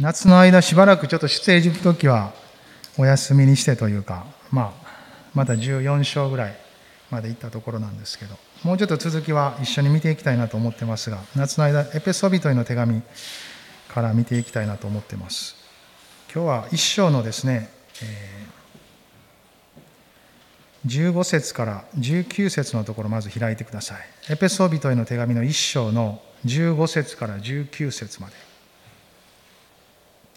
夏の間しばらくちょっと出エジプト期はお休みにしてというか、まあ、まだ14章ぐらいまで行ったところなんですけど、もうちょっと続きは一緒に見ていきたいなと思ってますが、夏の間、エペソビトへの手紙から見ていきたいなと思ってます。今日は一章のですね、えー、15節から19節のところまず開いてください。エペソビトへの手紙の一章の15節から19節まで。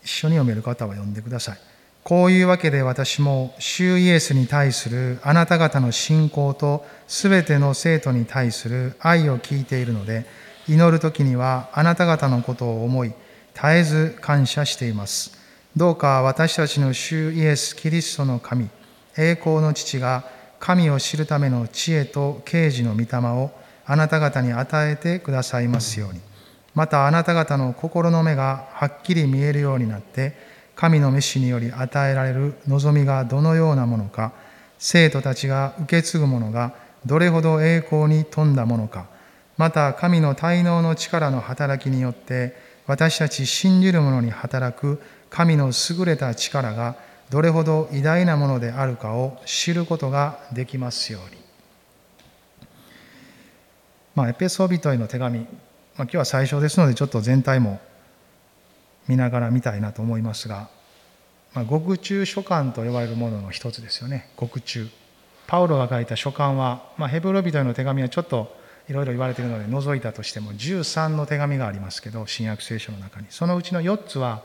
一緒に読める方は読んでください。こういうわけで私も、主イエスに対するあなた方の信仰とすべての生徒に対する愛を聞いているので、祈る時にはあなた方のことを思い、絶えず感謝しています。どうか私たちの主イエス・キリストの神、栄光の父が神を知るための知恵と啓示の御霊をあなた方に与えてくださいますように。またあなた方の心の目がはっきり見えるようになって、神の召しにより与えられる望みがどのようなものか、生徒たちが受け継ぐものがどれほど栄光に富んだものか、また神の滞納の力の働きによって私たち信じる者に働く神の優れた力がどれほど偉大なものであるかを知ることができますように。まあ、エペソビトへの手紙ま、今日は最初ですのでちょっと全体も見ながら見たいなと思いますが、まあ、獄中書簡と呼ばれるものの一つですよね。獄中。パウロが書いた書簡は、まあ、ヘブロ人への手紙はちょっといろいろ言われているので除いたとしても13の手紙がありますけど新約聖書の中に。そのうちの4つは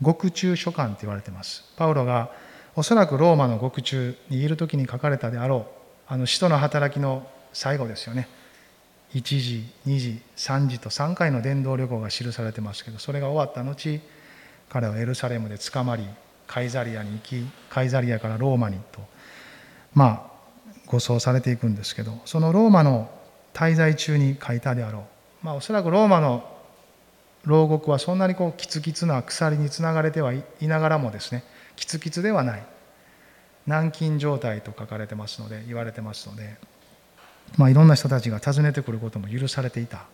獄中書簡と言われています。パウロがおそらくローマの獄中にいる時に書かれたであろうあの使徒の働きの最後ですよね。1時2時3時と3回の伝道旅行が記されてますけどそれが終わった後彼はエルサレムで捕まりカイザリアに行きカイザリアからローマにとまあ護送されていくんですけどそのローマの滞在中に書いたであろうまあおそらくローマの牢獄はそんなにこうキツキツな鎖につながれてはいながらもですねキツキツではない軟禁状態と書かれてますので言われてますのでまあ、いろんな人たちが訪ねてくることも許されていた。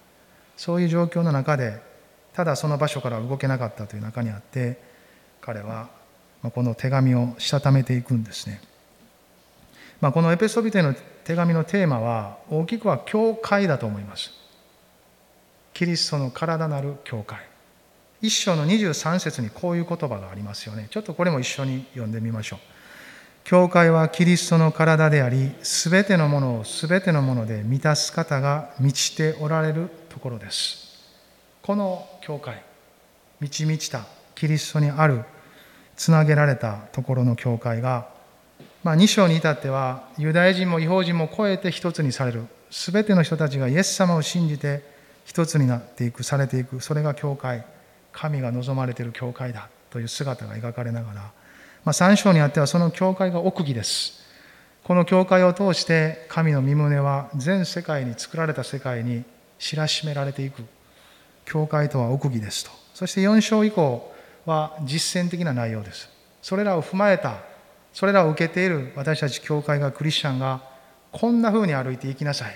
そういう状況の中でただその場所から動けなかったという中にあって彼はこの手紙をしたためていくんですね、まあ、このエペソビテの手紙のテーマは大きくは教会だと思います。キリストの体なる教会。一章の23節にこういう言葉がありますよね。ちょっとこれも一緒に読んでみましょう。教会はキリストの体であり、すべてのものをすべてのもので満たす方が満ちておられるところです。この教会、満ち満ちたキリストにある、つなげられたところの教会が、まあ、2章に至っては、ユダヤ人も違法人も超えて一つにされる。すべての人たちがイエス様を信じて一つになっていく、されていく。それが教会。神が望まれている教会だという姿が描かれながら、まあ、3章にあってはその教会が奥義です。この教会を通して神の身旨は全世界に作られた世界に知らしめられていく。教会とは奥義ですと。そして4章以降は実践的な内容です。それらを踏まえた、それらを受けている私たち教会がクリスチャンがこんな風に歩いていきなさい。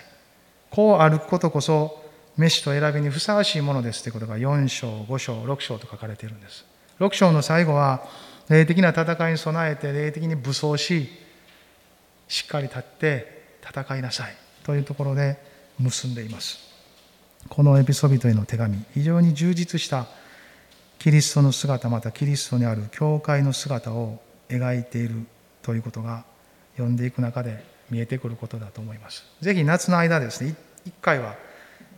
こう歩くことこそ飯と選びにふさわしいものですということが4章、5章、6章と書かれているんです。6章の最後は霊的な戦いに備えて霊的に武装ししっかり立って戦いなさいというところで結んでいます。このエピソビトへの手紙非常に充実したキリストの姿またキリストにある教会の姿を描いているということが読んでいく中で見えてくることだと思います。ぜひ夏の間ですね1回は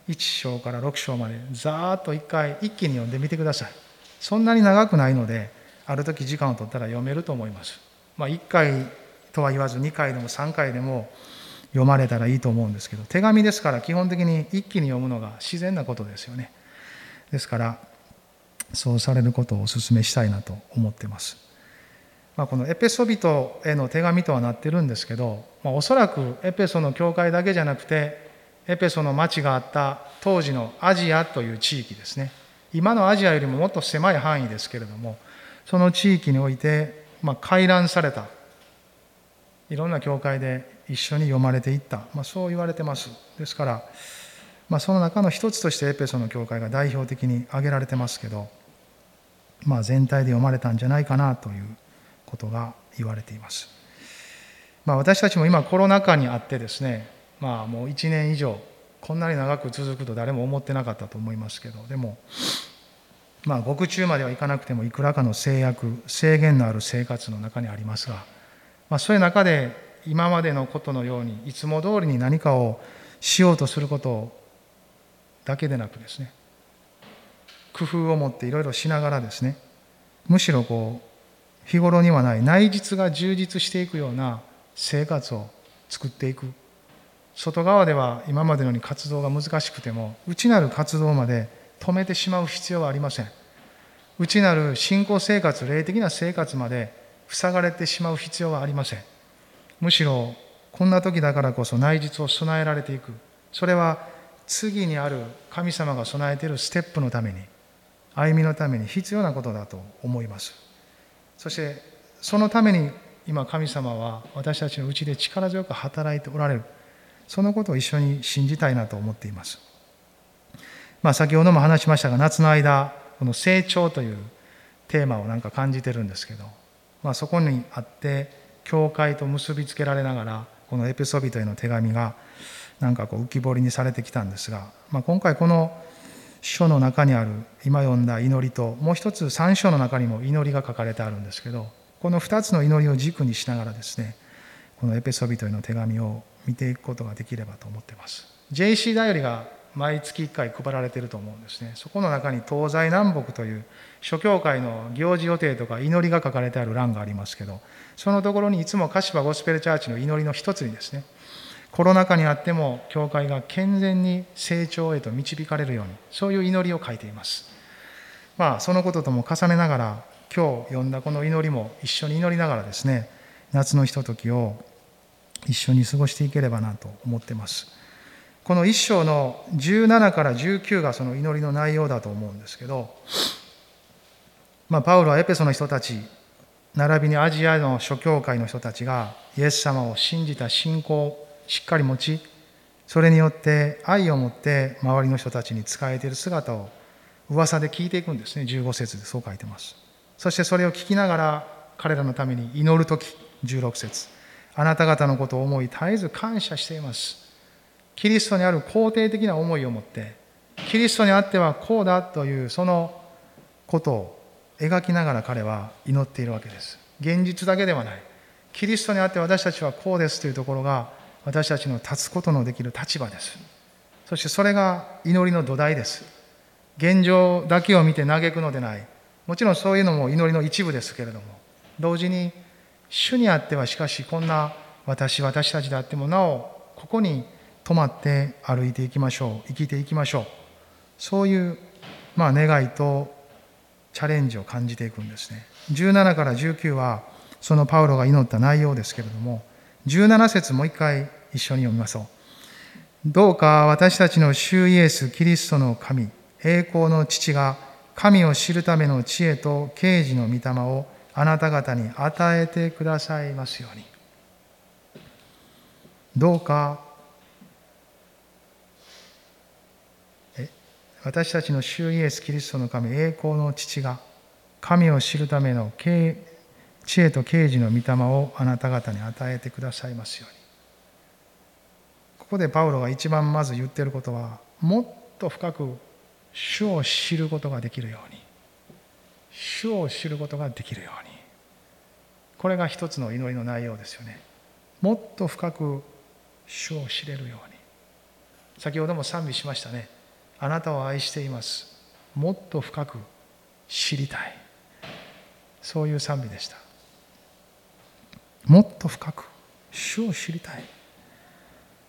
1章から6章までざーっと1回一気に読んでみてください。そんなに長くないのである時時間を取ったら読めると思います。まあ、1回とは言わず2回でも3回でも読まれたらいいと思うんですけど手紙ですから基本的に一気に読むのが自然なことですよね。ですからそうされることをお勧めしたいなと思ってます。まあ、このエペソビトへの手紙とはなってるんですけど、まあ、おそらくエペソの教会だけじゃなくてエペソの町があった当時のアジアという地域ですね今のアジアよりももっと狭い範囲ですけれどもその地域において、まあ、回覧された。いろんな教会で一緒に読まれていった、まあ、そう言われてます。ですから、まあ、その中の一つとしてエペソの教会が代表的に挙げられてますけどまあ、全体で読まれたんじゃないかなということが言われています。まあ、私たちも今コロナ禍にあってですね、まあ、もう1年以上こんなに長く続くと誰も思ってなかったと思いますけどでもまあ獄中まではいかなくてもいくらかの制約制限のある生活の中にありますが、まあ、そういう中で今までのことのようにいつも通りに何かをしようとすることだけでなくですね工夫を持っていろいろしながらですねむしろこう日頃にはない内実が充実していくような生活を作っていく。外側では今までのように活動が難しくても内なる活動まで止めてしまう必要はありません。内なる信仰生活霊的な生活まで塞がれてしまう必要はありません。むしろこんな時だからこそ内実を備えられていく。それは次にある神様が備えているステップのために歩みのために必要なことだと思います。そしてそのために今神様は私たちのうちで力強く働いておられる。そのことを一緒に信じたいなと思っています、まあ、先ほども話しましたが夏の間この成長というテーマをなんか感じてるんですけど、まあ、そこにあって教会と結びつけられながらこのエペソビトへの手紙がなんかこう浮き彫りにされてきたんですが、まあ、今回この書の中にある今読んだ祈りともう一つ3章の中にも祈りが書かれてあるんですけどこの2つの祈りを軸にしながらですねこのエペソビトへの手紙を見ていくことができればと思っています。JC だよりが毎月1回配られてると思うんですね。そこの中に東西南北という諸教会の行事予定とか祈りが書かれてある欄がありますけどそのところにいつも柏ゴスペルチャーチの祈りの一つにですねコロナ禍にあっても教会が健全に成長へと導かれるようにそういう祈りを書いています。まあそのこととも重ねながら今日読んだこの祈りも一緒に祈りながらですね夏のひとときを一緒に過ごしていければなと思ってます。この一章の17から19がその祈りの内容だと思うんですけど、まあ、パウロはエペソの人たち並びにアジアの諸教会の人たちがイエス様を信じた信仰をしっかり持ちそれによって愛を持って周りの人たちに仕えている姿を噂で聞いていくんですね。15節でそう書いてます。そしてそれを聞きながら彼らのために祈る時16節。あなた方のことを思い絶えず感謝しています。キリストにある肯定的な思いを持ってキリストにあってはこうだというそのことを描きながら彼は祈っているわけです。現実だけではない。キリストにあって私たちはこうですというところが私たちの立つことのできる立場です。そしてそれが祈りの土台です。現状だけを見て嘆くのでない。もちろんそういうのも祈りの一部ですけれども同時に主にあってはしかしこんな私私たちであってもなおここに止まって歩いていきましょう生きていきましょう。そういうまあ願いとチャレンジを感じていくんですね。17から19はそのパウロが祈った内容ですけれども17節もう一回一緒に読みましょう。どうか私たちの主イエス・キリストの神栄光の父が神を知るための知恵と啓示の御霊をあなた方に与えてくださいますように。どうか私たちの主イエス・キリストの神栄光の父が神を知るための知恵と啓示の御霊をあなた方に与えてくださいますように。ここでパウロが一番まず言ってることはもっと深く主を知ることができるように。主を知ることができるように。これが一つの祈りの内容ですよね。もっと深く主を知れるように。先ほども賛美しましたね。あなたを愛しています。もっと深く知りたい。そういう賛美でした。もっと深く主を知りたい。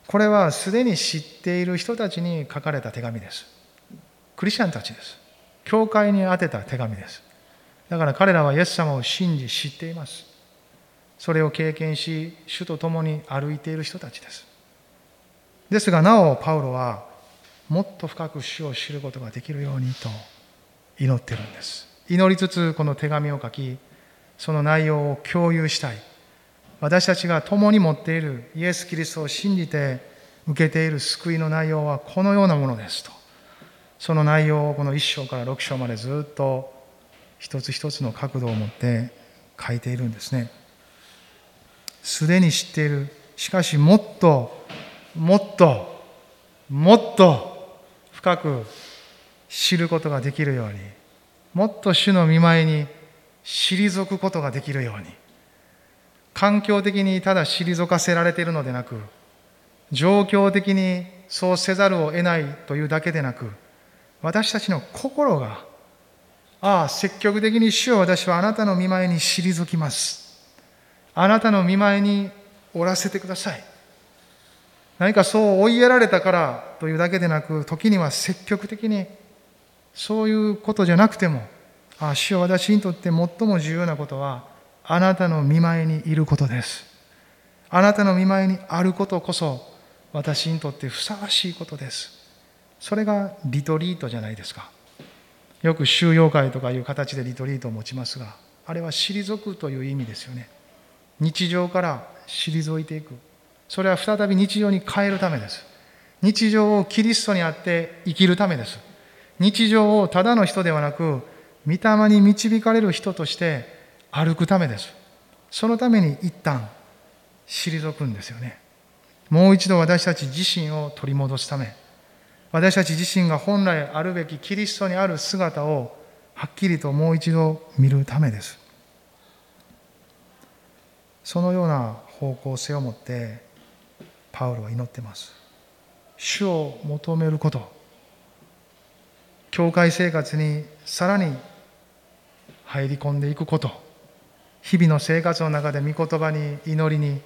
これはすでに知っている人たちに書かれた手紙です。クリスチャンたちです。教会に宛てた手紙です。だから彼らはイエス様を信じ知っています。それを経験し主と共に歩いている人たちです。ですがなおパウロはもっと深く主を知ることができるようにと祈ってるんです。祈りつつこの手紙を書きその内容を共有したい。私たちが共に持っているイエス・キリストを信じて受けている救いの内容はこのようなものですと。その内容をこの1章から6章までずっと一つ一つの角度を持って書いているんですね。すでに知っている。しかしもっともっともっと深く知ることができるようにもっと主の見舞いに退くことができるように環境的にただ退かせられているのでなく状況的にそうせざるを得ないというだけでなく私たちの心がああ積極的に主を私はあなたの見舞いに退きます。あなたの見舞いにおらせてください。何かそう追いやられたからというだけでなく時には積極的にそういうことじゃなくてもああ主は私にとって最も重要なことはあなたの見舞いにいることです。あなたの見舞いにあることこそ私にとってふさわしいことです。それがリトリートじゃないですか。よく収容会とかいう形でリトリートを持ちますがあれは退くという意味ですよね。日常から退いていく。それは再び日常に変えるためです。日常をキリストにあって生きるためです。日常をただの人ではなく御霊に導かれる人として歩くためです。そのために一旦退くんですよね。もう一度私たち自身を取り戻すため。私たち自身が本来あるべきキリストにある姿をはっきりともう一度見るためです。そのような方向性を持ってパウロは祈ってます。主を求めること。教会生活にさらに入り込んでいくこと。日々の生活の中で御言葉に祈りに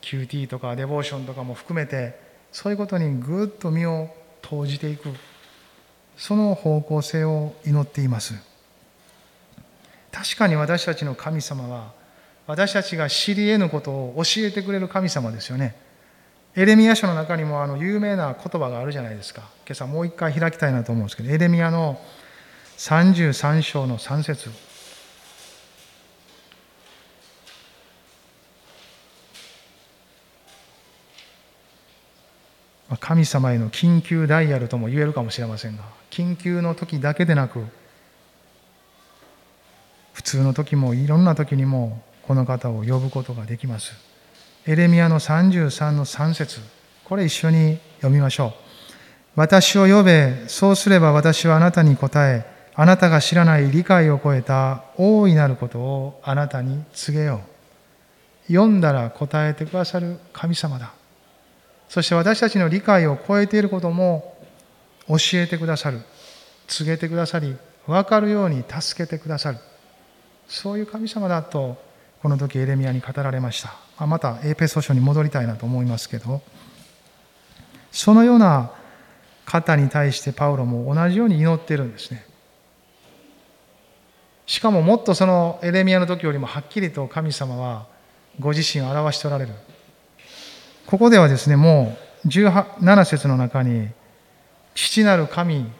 QT とかデボーションとかも含めてそういうことにぐっと身を投じていく。その方向性を祈っています。確かに私たちの神様は私たちが知り得ぬことを教えてくれる神様ですよね。エレミア書の中にもあの有名な言葉があるじゃないですか。今朝もう一回開きたいなと思うんですけどエレミアの33章の3節。神様への緊急ダイヤルとも言えるかもしれませんが緊急の時だけでなく普通の時もいろんな時にもこの方を呼ぶことができます。エレミアの33の3節これ一緒に読みましょう。私を呼べそうすれば私はあなたに答えあなたが知らない理解を超えた大いなることをあなたに告げよう。読んだら答えてくださる神様だ。そして私たちの理解を超えていることも教えてくださる。告げてくださり分かるように助けてくださる。そういう神様だとこの時エレミアに語られました。またエーペソ書に戻りたいなと思いますけど。そのような方に対してパウロも同じように祈ってるんですね。しかももっとそのエレミアの時よりもはっきりと神様はご自身を表しておられる。ここではですね、もう17節の中に、父なる神、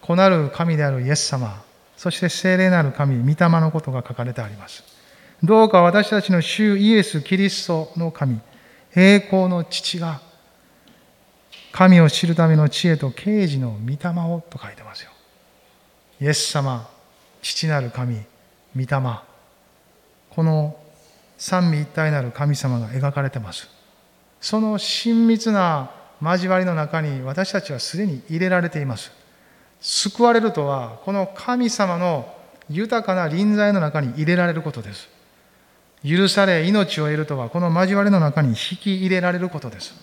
子なる神であるイエス様、そして聖霊なる神、御霊のことが書かれてあります。どうか私たちの主イエス・キリストの神、栄光の父が、神を知るための知恵と啓示の御霊をと書いてますよ。イエス様、父なる神、御霊、この三位一体なる神様が描かれてます。その親密な交わりの中に私たちはすでに入れられています救われるとはこの神様の豊かな臨在の中に入れられることです許され命を得るとはこの交わりの中に引き入れられることです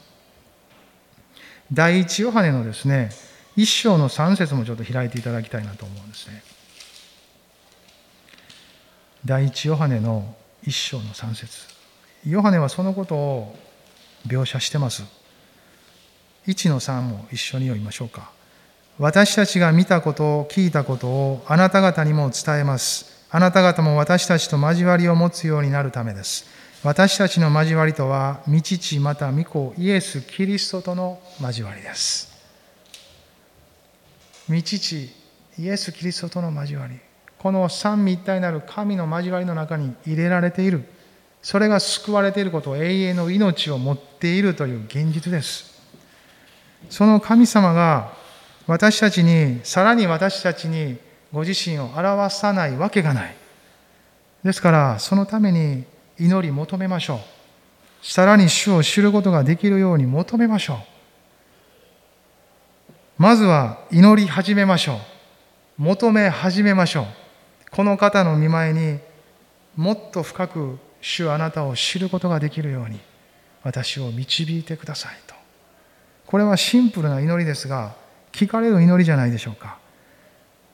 第一ヨハネのですね一章の三節もちょっと開いていただきたいなと思うんですね第一ヨハネの一章の三節ヨハネはそのことを描写してます。1の3も一緒に読みましょうか。私たちが見たことを聞いたことをあなた方にも伝えます。あなた方も私たちと交わりを持つようになるためです。私たちの交わりとは、御父また御子イエス・キリストとの交わりです。御父イエス・キリストとの交わり。この三位一体なる神の交わりの中に入れられている。それが救われていること永遠の命を持っているという現実です。その神様が私たちに、さらに私たちにご自身を表さないわけがない。ですからそのために祈り求めましょう。さらに主を知ることができるように求めましょう。まずは祈り始めましょう。求め始めましょう。この方の見舞いにもっと深く主あなたを知ることができるように私を導いてくださいと。これはシンプルな祈りですが聞かれる祈りじゃないでしょうか。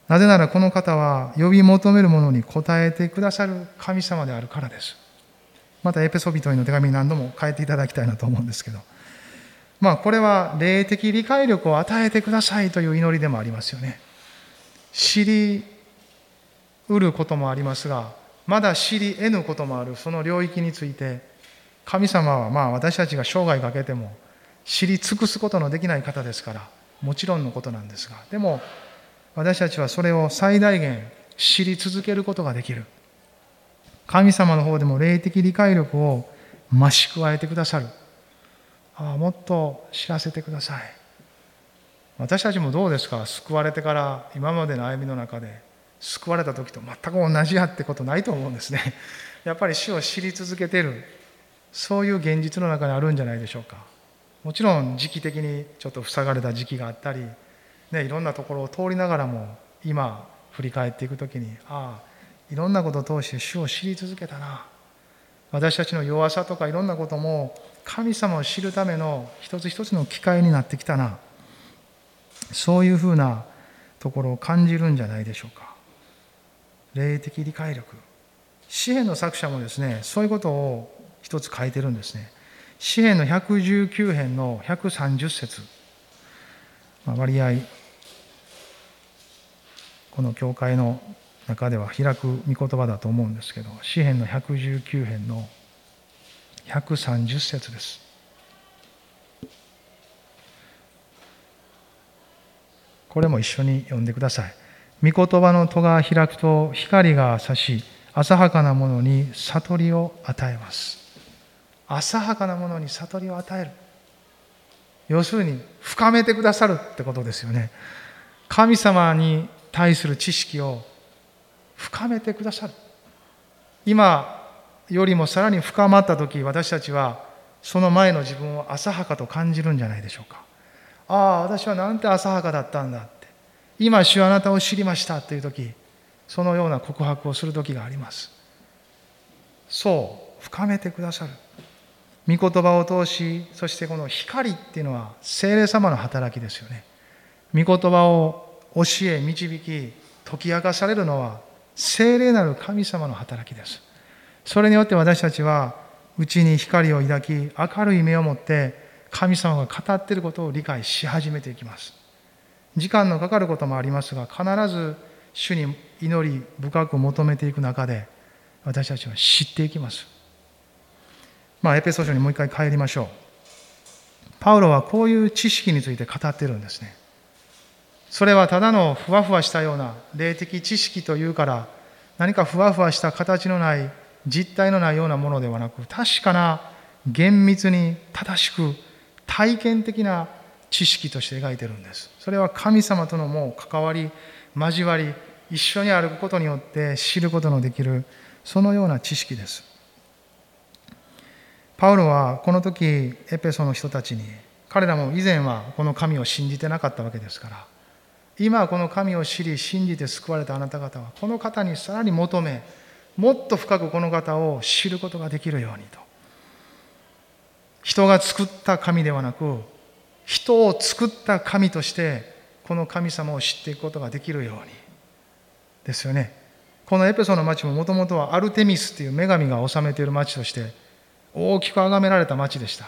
なぜならこの方は呼び求めるものに応えてくださる神様であるからです。またエペソビトへの手紙何度も変えていただきたいなと思うんですけど。まあこれは霊的理解力を与えてくださいという祈りでもありますよね。知りうることもありますがまだ知り得ぬこともある。その領域について神様はまあ私たちが生涯かけても知り尽くすことのできない方ですからもちろんのことなんですが。でも私たちはそれを最大限知り続けることができる。神様の方でも霊的理解力を増し加えてくださる。ああもっと知らせてください。私たちもどうですか？救われてから今までの歩みの中で救われた時と全く同じやってことないと思うんですね。やっぱり死を知り続けてる。そういう現実の中にあるんじゃないでしょうか。もちろん時期的にちょっと塞がれた時期があったり、ね、いろんなところを通りながらも今振り返っていく時にああいろんなことを通して主を知り続けたな。私たちの弱さとかいろんなことも神様を知るための一つ一つの機会になってきたな。そういうふうなところを感じるんじゃないでしょうか。霊的理解力。詩篇の作者もですねそういうことを一つ書いてるんですね。詩篇の119編の130節、まあ、割合この教会の中では開く御言葉だと思うんですけど詩篇の119編の130節です。これも一緒に読んでください。御言葉の戸が開くと光が差し浅はかなものに悟りを与えます。浅はかなものに悟りを与える。要するに深めてくださるってことですよね。神様に対する知識を深めてくださる。今よりもさらに深まった時私たちはその前の自分を浅はかと感じるんじゃないでしょうか。ああ私はなんて浅はかだったんだって。今主あなたを知りましたという時そのような告白をする時があります。そう深めてくださる。御言葉を通しそしてこの光っていうのは精霊様の働きですよね。御言葉を教え導き解き明かされるのは精霊なる神様の働きですそれによって私たちは内に光を抱き明るい目を持って神様が語っていることを理解し始めていきます時間のかかることもありますが必ず主に祈り深く求めていく中で私たちは知っていきます。まあ、エペソ書にもう一回帰りましょう。パウロはこういう知識について語ってるんですね。それはただのふわふわしたような霊的知識というから何かふわふわした形のない実体のないようなものではなく確かな厳密に正しく体験的な知識として描いてるんです。それは神様とのもう関わり交わり一緒に歩くことによって知ることのできるそのような知識です。パウロはこの時エペソの人たちに彼らも以前はこの神を信じてなかったわけですから今この神を知り信じて救われたあなた方はこの方にさらに求めもっと深くこの方を知ることができるようにと。人が作った神ではなく人を作った神としてこの神様を知っていくことができるように。ですよね。このエペソの町ももともとはアルテミスという女神が治めている町として大きく崇められた町でした。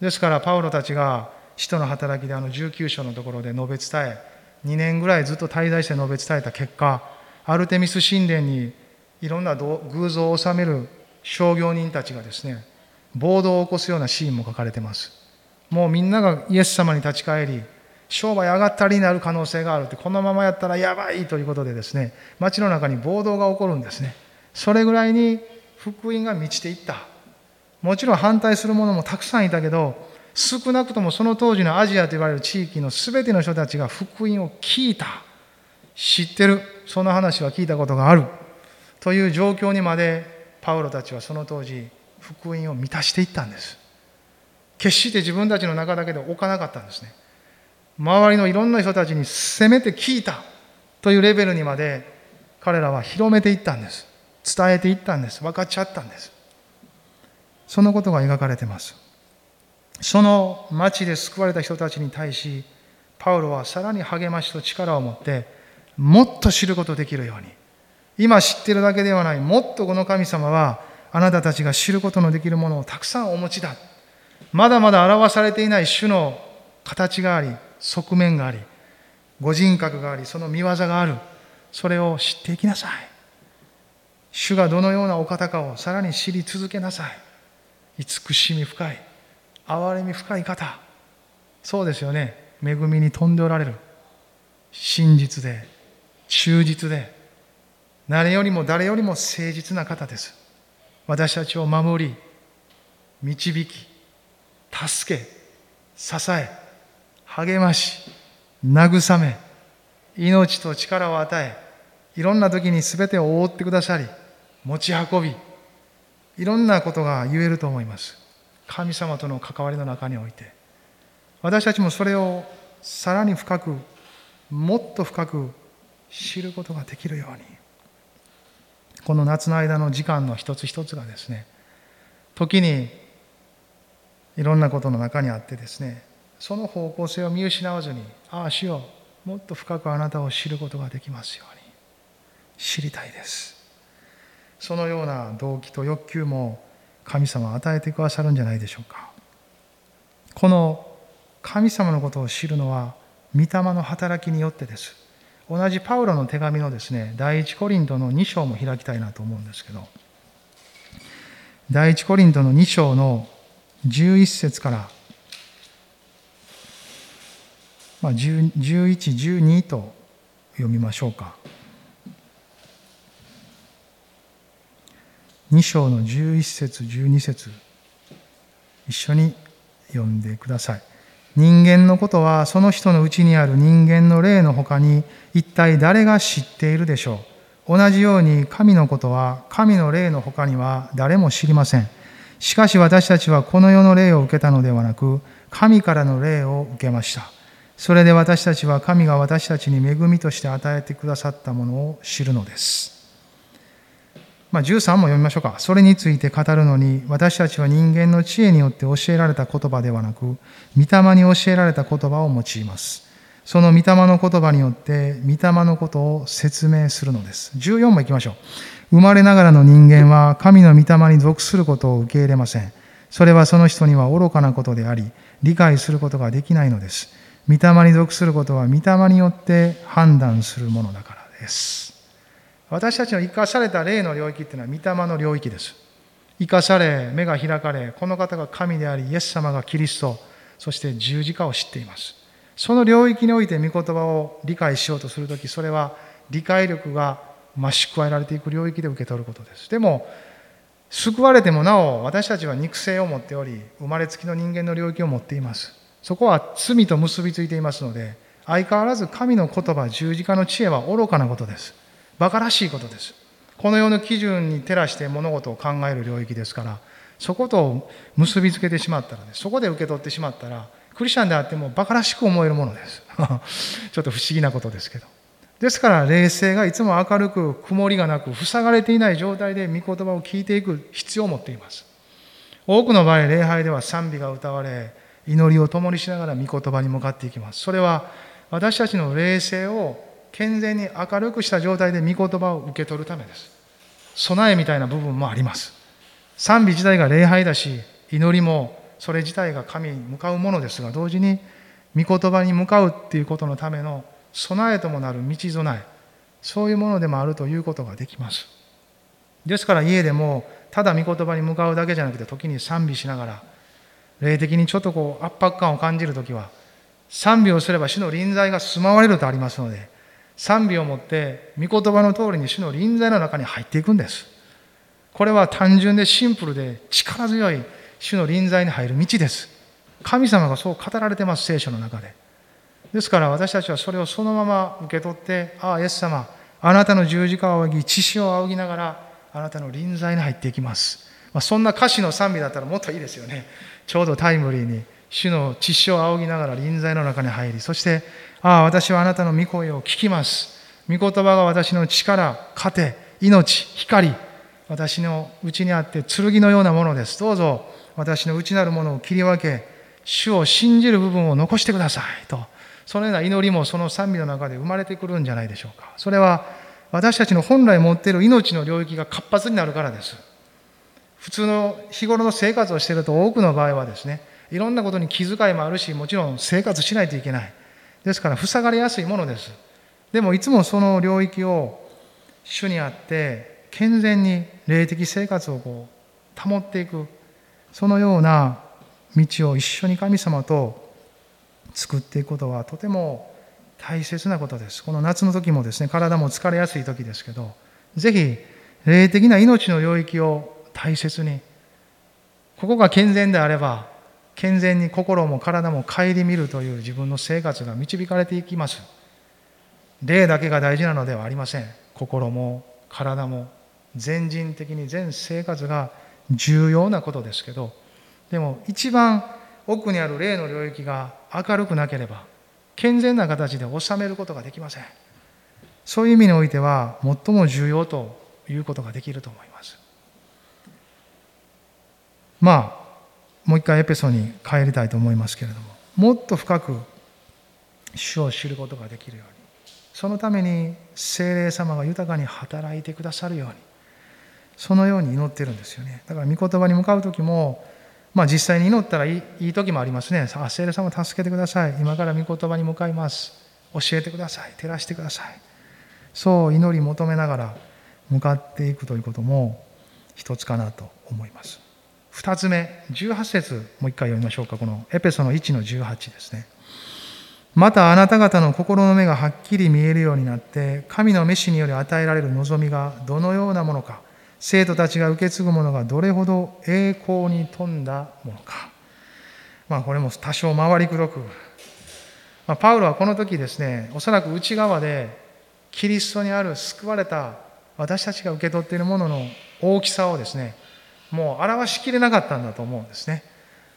ですからパウロたちが使徒の働きであの19章のところで述べ伝え2年ぐらいずっと滞在して述べ伝えた結果アルテミス神殿にいろんな偶像を治める商業人たちがですね暴動を起こすようなシーンも書かれてます。もうみんながイエス様に立ち返り商売上がったりになる可能性があるってこのままやったらやばいということでですね街の中に暴動が起こるんですね。それぐらいに福音が満ちていった。もちろん反対する者もたくさんいたけど少なくともその当時のアジアと言われる地域の全ての人たちが福音を聞いた。知ってる。その話は聞いたことがある。という状況にまでパウロたちはその当時福音を満たしていったんです。決して自分たちの中だけで置かなかったんですね。周りのいろんな人たちにせめて聞いた。というレベルにまで彼らは広めていったんです。伝えていったんです。分かっちゃったんです。そのことが描かれています。その町で救われた人たちに対しパウロはさらに励ましと力を持ってもっと知ることできるように。今知ってるだけではないもっとこの神様はあなたたちが知ることのできるものをたくさんお持ちだ。まだまだ表されていない種の形があり側面がありご人格がありその見業がある。それを知っていきなさい。主がどのようなお方かをさらに知り続けなさい。慈しみ深い。憐れみ深い方。そうですよね。恵みに富んでおられる。真実で忠実で誰よりも誰よりも誠実な方です。私たちを守り導き助け支え励まし慰め命と力を与えいろんな時に全てを覆ってくださり持ち運びいろんなことが言えると思います。神様との関わりの中において私たちもそれをさらに深くもっと深く知ることができるようにこの夏の間の時間の一つ一つがですね時にいろんなことの中にあってですねその方向性を見失わずにああしようもっと深くあなたを知ることができますように知りたいです。そのような動機と欲求も神様は与えてくださるんじゃないでしょうか。この神様のことを知るのは御霊の働きによってです。同じパウロの手紙のですね第一コリントの2章も開きたいなと思うんですけど。第一コリントの2章の11節からまあ、11、12と読みましょうか。2章の11節12節一緒に読んでください。人間のことはその人のうちにある人間の霊のほかに一体誰が知っているでしょう。同じように神のことは神の霊のほかには誰も知りません。しかし私たちはこの世の霊を受けたのではなく神からの霊を受けました。それで私たちは神が私たちに恵みとして与えてくださったものを知るのです。まあ、13も読みましょうか。それについて語るのに、私たちは人間の知恵によって教えられた言葉ではなく、御霊に教えられた言葉を用います。その御霊の言葉によって、御霊のことを説明するのです。14も行きましょう。生まれながらの人間は神の御霊に属することを受け入れません。それはその人には愚かなことであり、理解することができないのです。御霊に属することは御霊によって判断するものだからです。私たちの生かされた霊の領域っていうのは御霊の領域です。生かされ、目が開かれ、この方が神であり、イエス様がキリスト、そして十字架を知っています。その領域において御言葉を理解しようとするとき、それは理解力が増し加えられていく領域で受け取ることです。でも、救われてもなお私たちは肉声を持っており、生まれつきの人間の領域を持っています。そこは罪と結びついていますので、相変わらず神の言葉、十字架の知恵は愚かなことです。馬鹿らしいことです。この世の基準に照らして物事を考える領域ですから、そこと結びつけてしまったら、ね、そこで受け取ってしまったら、クリスチャンであっても馬鹿らしく思えるものです。ちょっと不思議なことですけど。ですから、冷静がいつも明るく、曇りがなく、塞がれていない状態で御言葉を聞いていく必要を持っています。多くの場合、礼拝では賛美が歌われ、祈りを共にしながら御言葉に向かっていきます。それは私たちの霊性を健全に明るくした状態で御言葉を受け取るためです。備えみたいな部分もあります。賛美自体が礼拝だし、祈りもそれ自体が神に向かうものですが、同時に御言葉に向かうっていうことのための備えともなる道備え、そういうものでもあるということができます。ですから家でもただ御言葉に向かうだけじゃなくて時に賛美しながら霊的にちょっとこう圧迫感を感じるときは、賛美をすれば主の臨在が住まわれるとありますので、賛美をもって、御言葉の通りに主の臨在の中に入っていくんです。これは単純でシンプルで力強い主の臨在に入る道です。神様がそう語られてます、聖書の中で。ですから私たちはそれをそのまま受け取ってああイエス様あなたの十字架を仰ぎ血潮を仰ぎながらあなたの臨在に入っていきます、まあ、そんな歌詞の賛美だったらもっといいですよねちょうどタイムリーに主の血潮を仰ぎながら臨在の中に入りそしてああ私はあなたの御声を聞きます。御言葉が私の力糧命光私のうちにあって剣のようなものです。どうぞ私の内なるものを切り分け主を信じる部分を残してください。とそのような祈りもその賛美の中で生まれてくるんじゃないでしょうか。それは私たちの本来持っている命の領域が活発になるからです。普通の日頃の生活をしていると多くの場合はですねいろんなことに気遣いもあるしもちろん生活しないといけないですから塞がれやすいものですでもいつもその領域を主にあって健全に霊的生活をこう保っていくそのような道を一緒に神様と作っていくことはとても大切なことです。この夏の時もですね、体も疲れやすい時ですけど、ぜひ霊的な命の領域を大切に、ここが健全であれば、健全に心も体も顧みるという自分の生活が導かれていきます。霊だけが大事なのではありません。心も体も全人的に全生活が重要なことですけど、でも一番奥にある霊の領域が明るくなければ健全な形で収めることができませんそういう意味においては最も重要ということができると思いますまあもう一回エペソに帰りたいと思いますけれどももっと深く主を知ることができるようにそのために精霊様が豊かに働いてくださるようにそのように祈ってるんですよねだから御言葉に向かう時もまあ、実際に祈ったらいいいい時もありますね。あ、聖霊様助けてください。今から御言葉に向かいます。教えてください。照らしてください。そう祈り求めながら向かっていくということも一つかなと思います。二つ目、18節もう一回読みましょうか。このエペソの1の18ですね。またあなた方の心の目がはっきり見えるようになって、神の召しにより与えられる望みがどのようなものか、生徒たちが受け継ぐものがどれほど栄光に富んだものか。まあ、これも多少回りくどく。まあ、パウロはこの時ですね、おそらく内側でキリストにある救われた私たちが受け取っているものの大きさをですね、もう表しきれなかったんだと思うんですね。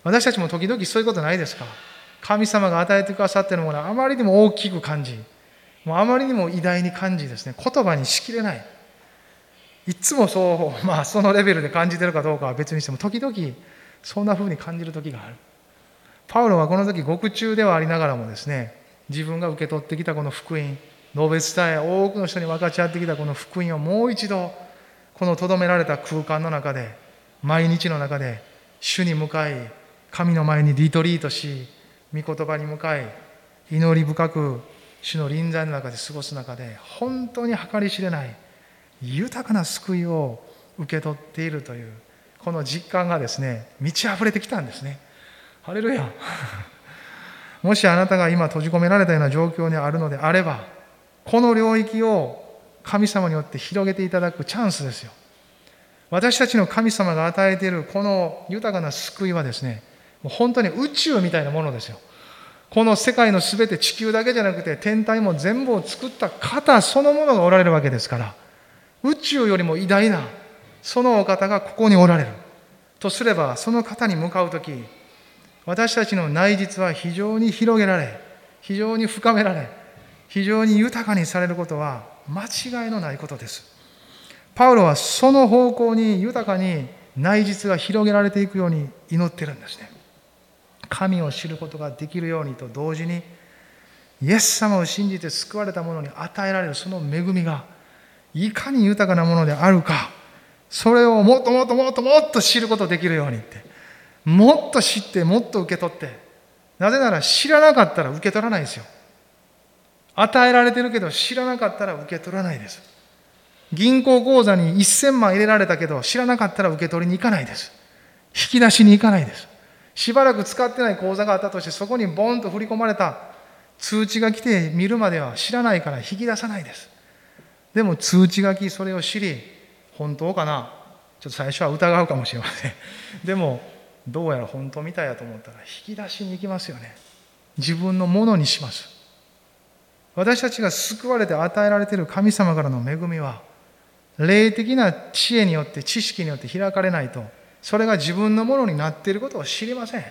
私たちも時々そういうことないですか？神様が与えてくださっているものはあまりにも大きく感じ、もうあまりにも偉大に感じですね、言葉にしきれない。いつもそう、まあ、そのレベルで感じてるかどうかは別にしても時々そんな風に感じる時があるパウロはこの時獄中ではありながらもですね自分が受け取ってきたこの福音述べ伝え多くの人に分かち合ってきたこの福音をもう一度このとどめられた空間の中で毎日の中で主に向かい神の前にリトリートし御言葉に向かい祈り深く主の臨在の中で過ごす中で本当に計り知れない豊かな救いを受け取っているというこの実感がですね満ち溢れてきたんですね。ハレルヤ。もしあなたが今閉じ込められたような状況にあるのであればこの領域を神様によって広げていただくチャンスですよ。私たちの神様が与えているこの豊かな救いはですねもう本当に宇宙みたいなものですよ。この世界の全て地球だけじゃなくて天体も全部を作った方そのものがおられるわけですから宇宙よりも偉大なそのお方がここにおられる。とすればその方に向かう時私たちの内実は非常に広げられ非常に深められ非常に豊かにされることは間違いのないことです。パウロはその方向に豊かに内実が広げられていくように祈ってるんですね神を知ることができるようにと同時にイエス様を信じて救われた者に与えられるその恵みがいかに豊かなものであるか、それをもっともっともっともっと知ることできるようにって、もっと知って、もっと受け取って、なぜなら知らなかったら受け取らないですよ。与えられてるけど知らなかったら受け取らないです。銀行口座に1000万入れられたけど知らなかったら受け取りに行かないです。引き出しに行かないです。しばらく使ってない口座があったとしてそこにボンと振り込まれた通知が来て見るまでは知らないから引き出さないです。でも通知書きそれを知り本当かな？ちょっと最初は疑うかもしれませんでもどうやら本当みたいやと思ったら引き出しに行きますよね自分のものにします私たちが救われて与えられている神様からの恵みは霊的な知恵によって知識によって開かれないとそれが自分のものになっていることを知りません。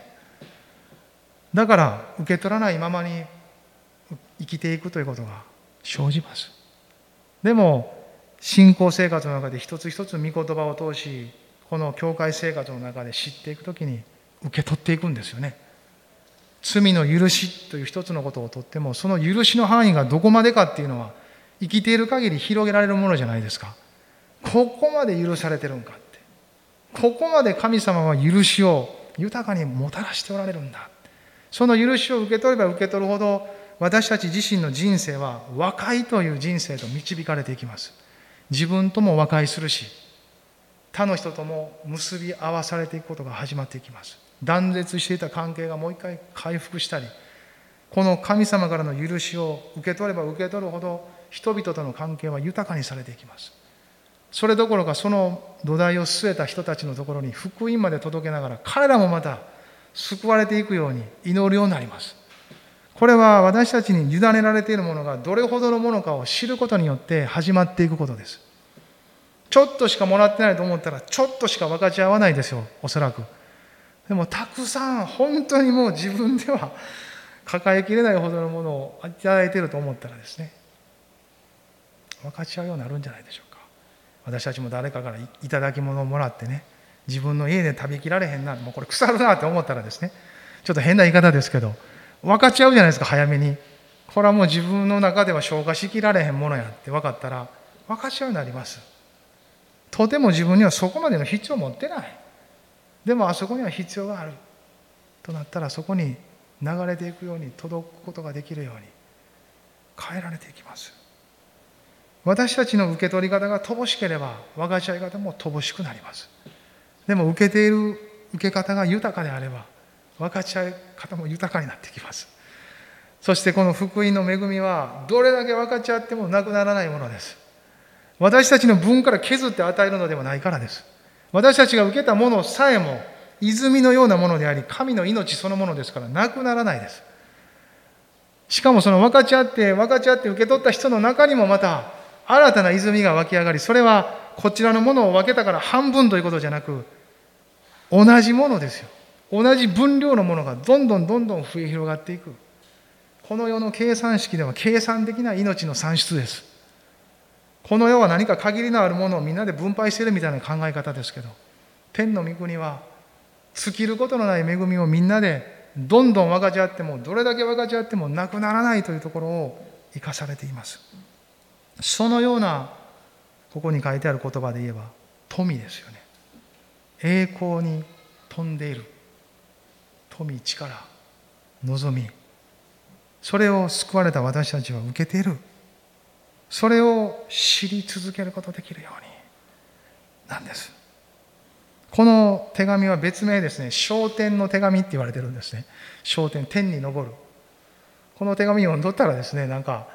だから受け取らないままに生きていくということが生じます。でも信仰生活の中で一つ一つ御言葉を通しこの教会生活の中で知っていくときに受け取っていくんですよね。罪の許しという一つのことをとってもその許しの範囲がどこまでかっていうのは生きている限り広げられるものじゃないですか。ここまで許されてるんかって。ここまで神様は許しを豊かにもたらしておられるんだ。その許しを受け取れば受け取るほど私たち自身の人生は和解という人生と導かれていきます。自分とも和解するし他の人とも結び合わされていくことが始まっていきます。断絶していた関係がもう一回回復したりこの神様からの許しを受け取れば受け取るほど人々との関係は豊かにされていきます。それどころかその土台を据えた人たちのところに福音まで届けながら彼らもまた救われていくように祈るようになります。これは私たちに委ねられているものがどれほどのものかを知ることによって始まっていくことです。ちょっとしかもらってないと思ったらちょっとしか分かち合わないですよおそらく。でもたくさん本当にもう自分では抱えきれないほどのものをいただいていると思ったらですね分かち合うようになるんじゃないでしょう私たちも誰かから頂き物をもらってね自分の家で食べきられへんなもうこれ腐るなって思ったらですねちょっと変な言い方ですけど分かっちゃうじゃないですか早めに。これはもう自分の中では消化しきられへんものやって分かったら分かっちゃうようになります。とても自分にはそこまでの必要を持ってない。でもあそこには必要がある。となったらそこに流れていくように届くことができるように変えられていきます。私たちの受け取り方が乏しければ分かち合い方も乏しくなります。でも受けている受け方が豊かであれば分かち合い方も豊かになってきます。そしてこの福音の恵みはどれだけ分かち合ってもなくならないものです。私たちの分から削って与えるのではないからです。私たちが受けたものさえも泉のようなものであり神の命そのものですからなくならないです。しかもその分かち合って分かち合って受け取った人の中にもまた新たな泉が湧き上がりそれはこちらのものを分けたから半分ということじゃなく同じものですよ。同じ分量のものがどんどんどんどん増え広がっていく。この世の計算式では計算的ない命の産出です。この世は何か限りのあるものをみんなで分配してるみたいな考え方ですけど天の御国は尽きることのない恵みをみんなでどんどん分かち合ってもどれだけ分かち合ってもなくならないというところを生かされています。そのようなここに書いてある言葉で言えば富ですよね。栄光に富んでいる。富力望み。それを救われた私たちは受けている。それを知り続けることできるように。なんです。この手紙は別名ですね。昇天の手紙って言われてるんですね。昇天天に昇る。この手紙を読んどったらですねなんか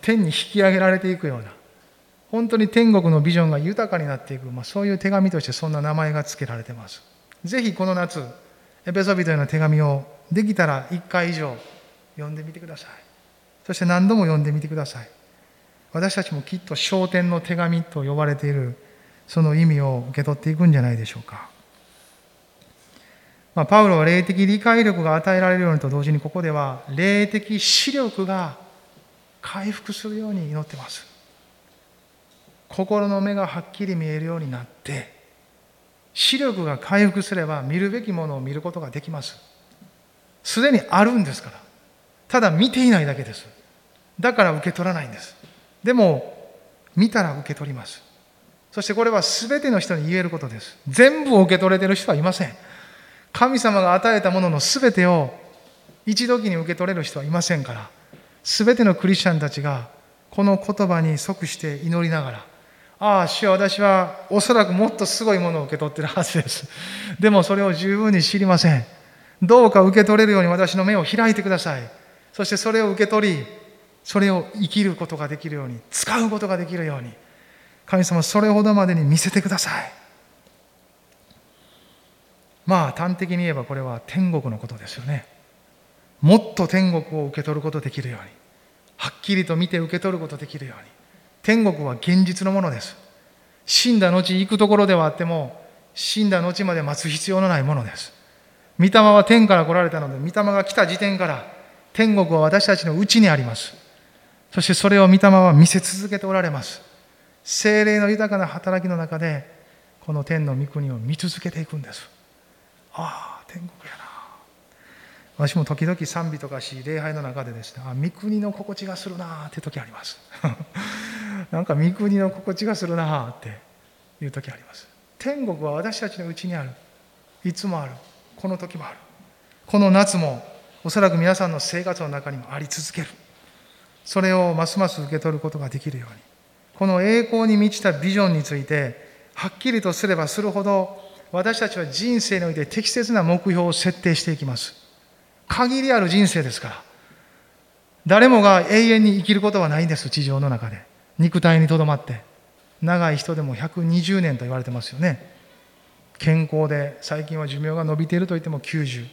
天に引き上げられていくような本当に天国のビジョンが豊かになっていく、まあ、そういう手紙としてそんな名前が付けられてます。ぜひこの夏エペソビトへの手紙をできたら1回以上読んでみてください。そして何度も読んでみてください。私たちもきっと昇天の手紙と呼ばれているその意味を受け取っていくんじゃないでしょうか。まあ、パウロは霊的理解力が与えられるようにと同時にここでは霊的視力が回復するように祈ってます。心の目がはっきり見えるようになって視力が回復すれば見るべきものを見ることができます。すでにあるんですから。ただ見ていないだけです。だから受け取らないんです。でも見たら受け取りますそしてこれは全ての人に言えることです全部を受け取れてる人はいません神様が与えたものの全てを一時に受け取れる人はいませんから全てのクリスチャンたちがこの言葉に即して祈りながらああ主は私はおそらくもっとすごいものを受け取ってるはずです。でもそれを十分に知りません。どうか受け取れるように私の目を開いてください。そしてそれを受け取りそれを生きることができるように使うことができるように神様それほどまでに見せてください。まあ端的に言えばこれは天国のことですよね。もっと天国を受け取ることできるように。はっきりと見て受け取ることできるように。天国は現実のものです。死んだ後行くところではあっても死んだ後まで待つ必要のないものです。御霊は天から来られたので御霊が来た時点から天国は私たちのうちにあります。そしてそれを御霊は見せ続けておられます。精霊の豊かな働きの中でこの天の御国を見続けていくんです。ああ天国やな。私も時々賛美とかし礼拝の中でですねあ御国の心地がするなーって時あります。なんか御国の心地がするなーっていう時あります。天国は私たちのうちにある。いつもある。この時もある。この夏もおそらく皆さんの生活の中にもあり続ける。それをますます受け取ることができるように。この栄光に満ちたビジョンについてはっきりとすればするほど私たちは人生において適切な目標を設定していきます。限りある人生ですから。誰もが永遠に生きることはないんです地上の中で。肉体にとどまって。長い人でも120年と言われてますよね。健康で最近は寿命が伸びているといっても90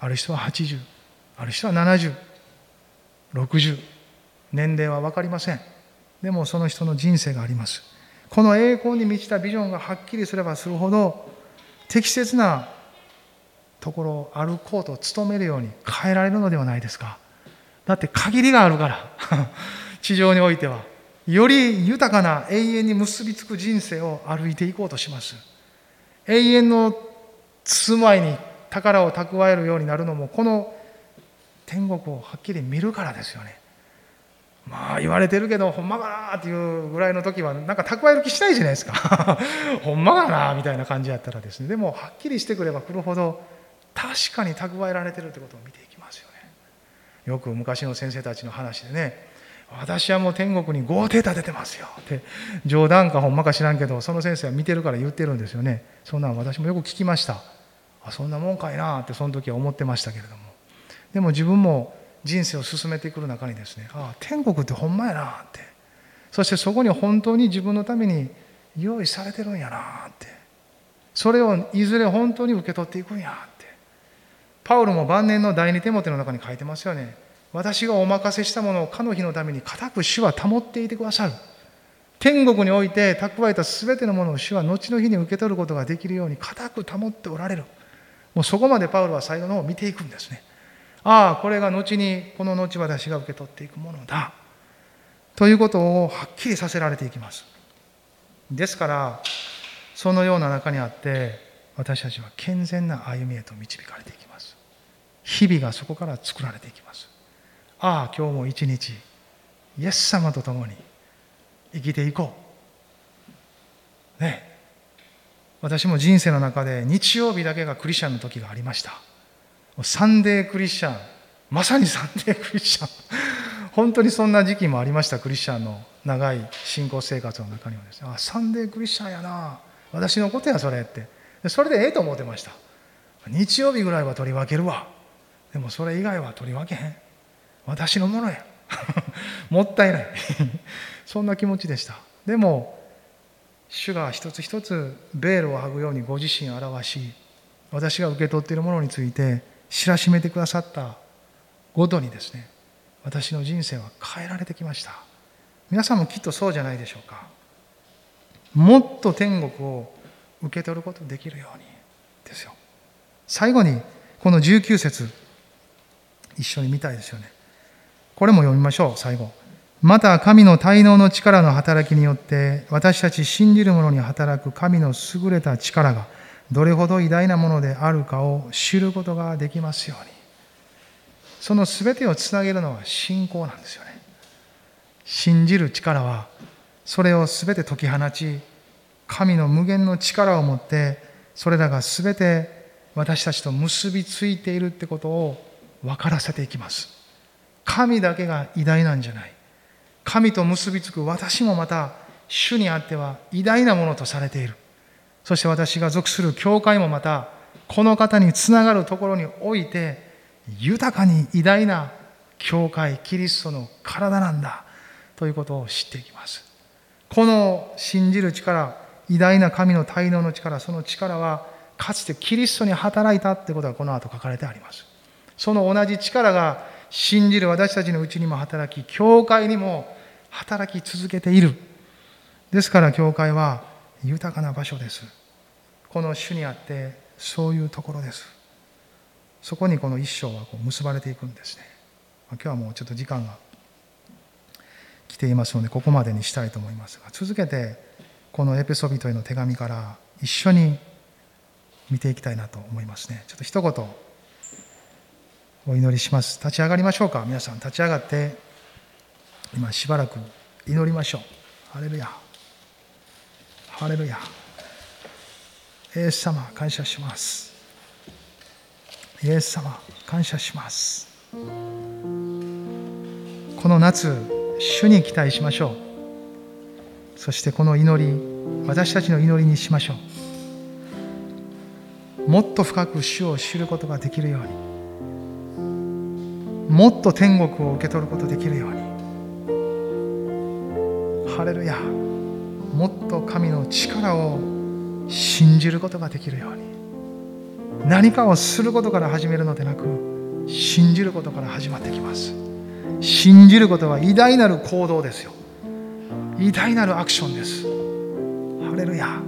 ある人は80ある人は7060年齢は分かりません。でもその人の人生があります。この栄光に満ちたビジョンがはっきりすればするほど適切なところを歩こうと努めるように変えられるのではないですか。だって限りがあるから。地上においては。より豊かな永遠に結びつく人生を歩いていこうとします。永遠の住まいに宝を蓄えるようになるのもこの天国をはっきり見るからですよね。まあ言われてるけどほんまかなっていうぐらいの時はなんか蓄える気しないじゃないですか。ほんまかなみたいな感じやったらですね。でもはっきりしてくれば来るほど確かに蓄えられてるってことを見ていきますよね。よく昔の先生たちの話でね私はもう天国に豪邸建ててますよって冗談かほんまか知らんけどその先生は見てるから言ってるんですよねそんなん私もよく聞きましたあそんなもんかいなってその時は思ってましたけれども。でも自分も人生を進めてくる中にですねああ天国ってほんまやなって。そしてそこに本当に自分のために用意されてるんやなって。それをいずれ本当に受け取っていくんやパウルも晩年の第二手モテの中に書いてますよね。私がお任せしたものをかの日のために固く主は保っていてくださる。天国において蓄えた全てのものを主は後の日に受け取ることができるように固く保っておられる。もうそこまでパウルは最後の方を見ていくんですね。ああこれが後にこの後私が受け取っていくものだ。ということをはっきりさせられていきます。ですからそのような中にあって私たちは健全な歩みへと導かれていきます日々がそこから作られていきます。ああ今日も一日イエス様と共に生きていこう。ね。私も人生の中で日曜日だけがクリスチャンの時がありました。サンデークリスチャン。まさにサンデークリスチャン。本当にそんな時期もありましたクリスチャンの長い信仰生活の中にはですね。あサンデークリスチャンやな。私のことやそれって。それでええと思ってました。日曜日ぐらいは取り分けるわ。でもそれ以外は取り分けへん。私のものや。もったいない。そんな気持ちでした。でも主が一つ一つベールを剥ぐようにご自身を表し私が受け取っているものについて知らしめてくださったごとにですね私の人生は変えられてきました。皆さんもきっとそうじゃないでしょうか。もっと天国を受け取ることできるようにですよ。最後にこの19節一緒に見たいですよね。これも読みましょう最後。また神の滞納の力の働きによって私たち信じる者に働く神の優れた力がどれほど偉大なものであるかを知ることができますように。その全てをつなげるのは信仰なんですよね。信じる力はそれを全て解き放ち神の無限の力を持ってそれらが全て私たちと結びついているってことを分からせていきます。神だけが偉大なんじゃない。神と結びつく私もまた主にあっては偉大なものとされている。そして私が属する教会もまたこの方につながるところにおいて豊かに偉大な教会キリストの体なんだ。ということを知っていきます。この信じる力偉大な神の滞納の力その力はかつてキリストに働いたってことがこの後書かれてあります。その同じ力が信じる私たちのうちにも働き教会にも働き続けている。ですから教会は豊かな場所です。この主にあってそういうところです。そこにこの一生はこう結ばれていくんですね。今日はもうちょっと時間が来ていますのでここまでにしたいと思いますが続けてこのエペソビトへの手紙から一緒に見ていきたいなと思いますね。ちょっと一言お祈りします。立ち上がりましょうか。皆さん立ち上がって。今しばらく祈りましょう。ハレルヤ。ハレルヤ。イエス様感謝します。イエス様感謝します。この夏主に期待しましょう。そしてこの祈り私たちの祈りにしましょう。もっと深く主を知ることができるように。もっと天国を受け取ることができるように。ハレルヤ。もっと神の力を信じることができるように。何かをすることから始めるのでなく信じることから始まってきます。信じることは偉大なる行動ですよ。偉大なるアクションです。ハレルヤ。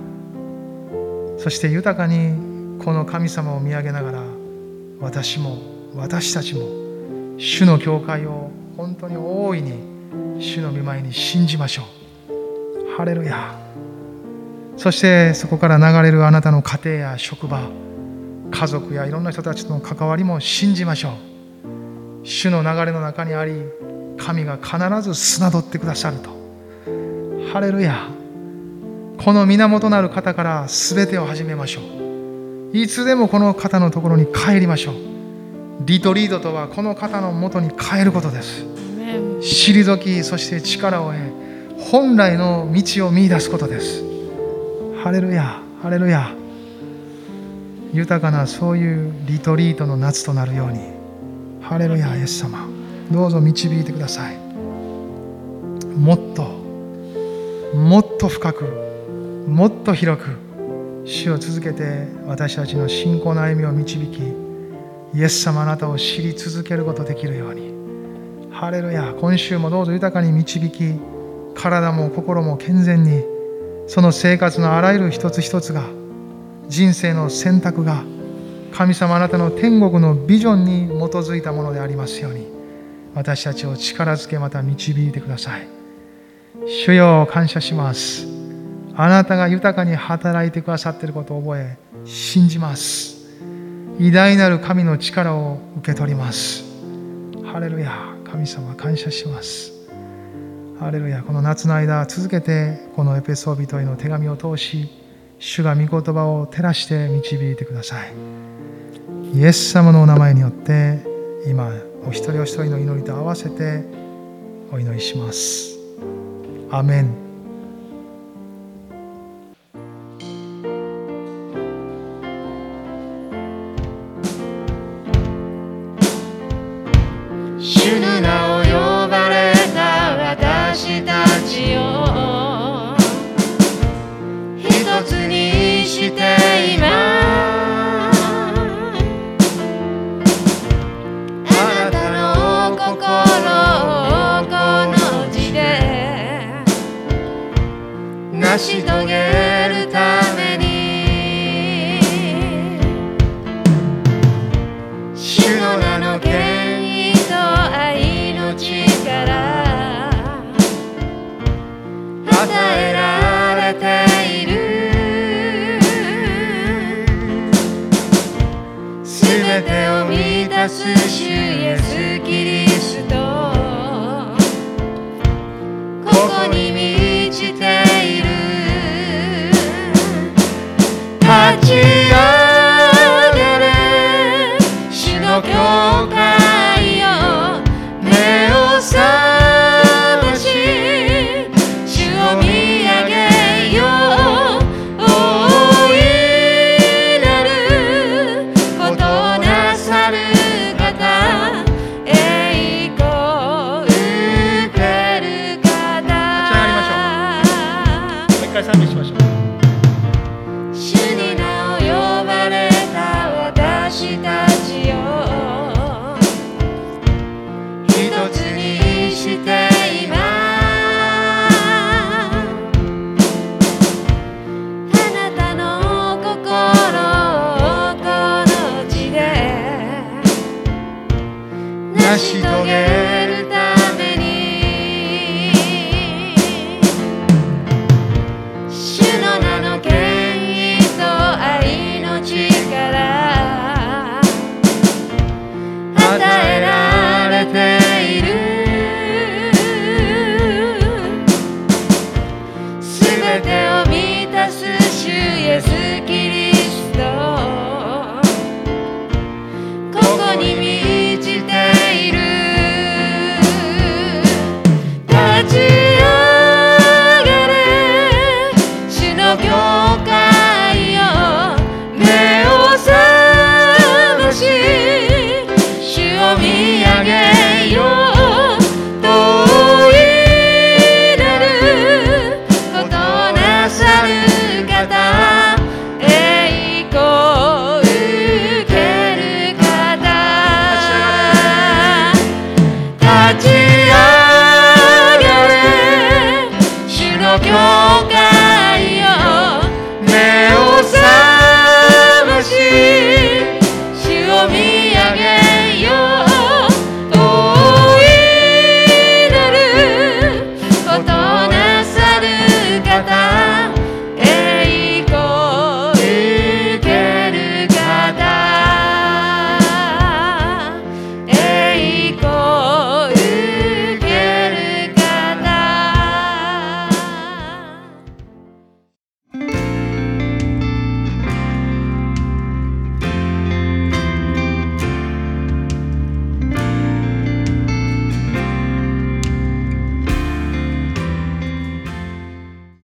そして豊かにこの神様を見上げながら私も私たちも主の教会を本当に大いに主の御前に信じましょう。ハレルヤ。そしてそこから流れるあなたの家庭や職場家族やいろんな人たちとの関わりも信じましょう。主の流れの中にあり神が必ず砂取ってくださると。ハレルヤ。この源なる方から全てを始めましょう。いつでもこの方のところに帰りましょう。リトリードとはこの方のもとに帰ることです。退きそして力を得本来の道を見いだすことです。ハレルヤハレルヤ。豊かなそういうリトリートの夏となるように。ハレルヤイエス様。どうぞ導いてください。もっともっと深くもっと広く主を続けて私たちの信仰の歩みを導きイエス様あなたを知り続けることできるように。ハレルヤ。今週もどうぞ豊かに導き体も心も健全にその生活のあらゆる一つ一つが人生の選択が神様あなたの天国のビジョンに基づいたものでありますように私たちを力づけまた導いてください。主よ感謝します。あなたが豊かに働いてくださっていることを覚え信じます。偉大なる神の力を受け取ります。ハレルヤ神様感謝します。ハレルヤこの夏の間続けてこのエペソー人への手紙を通し主が御言葉を照らして導いてください。イエス様のお名前によって今お一人お一人の祈りと合わせてお祈りします。アメン。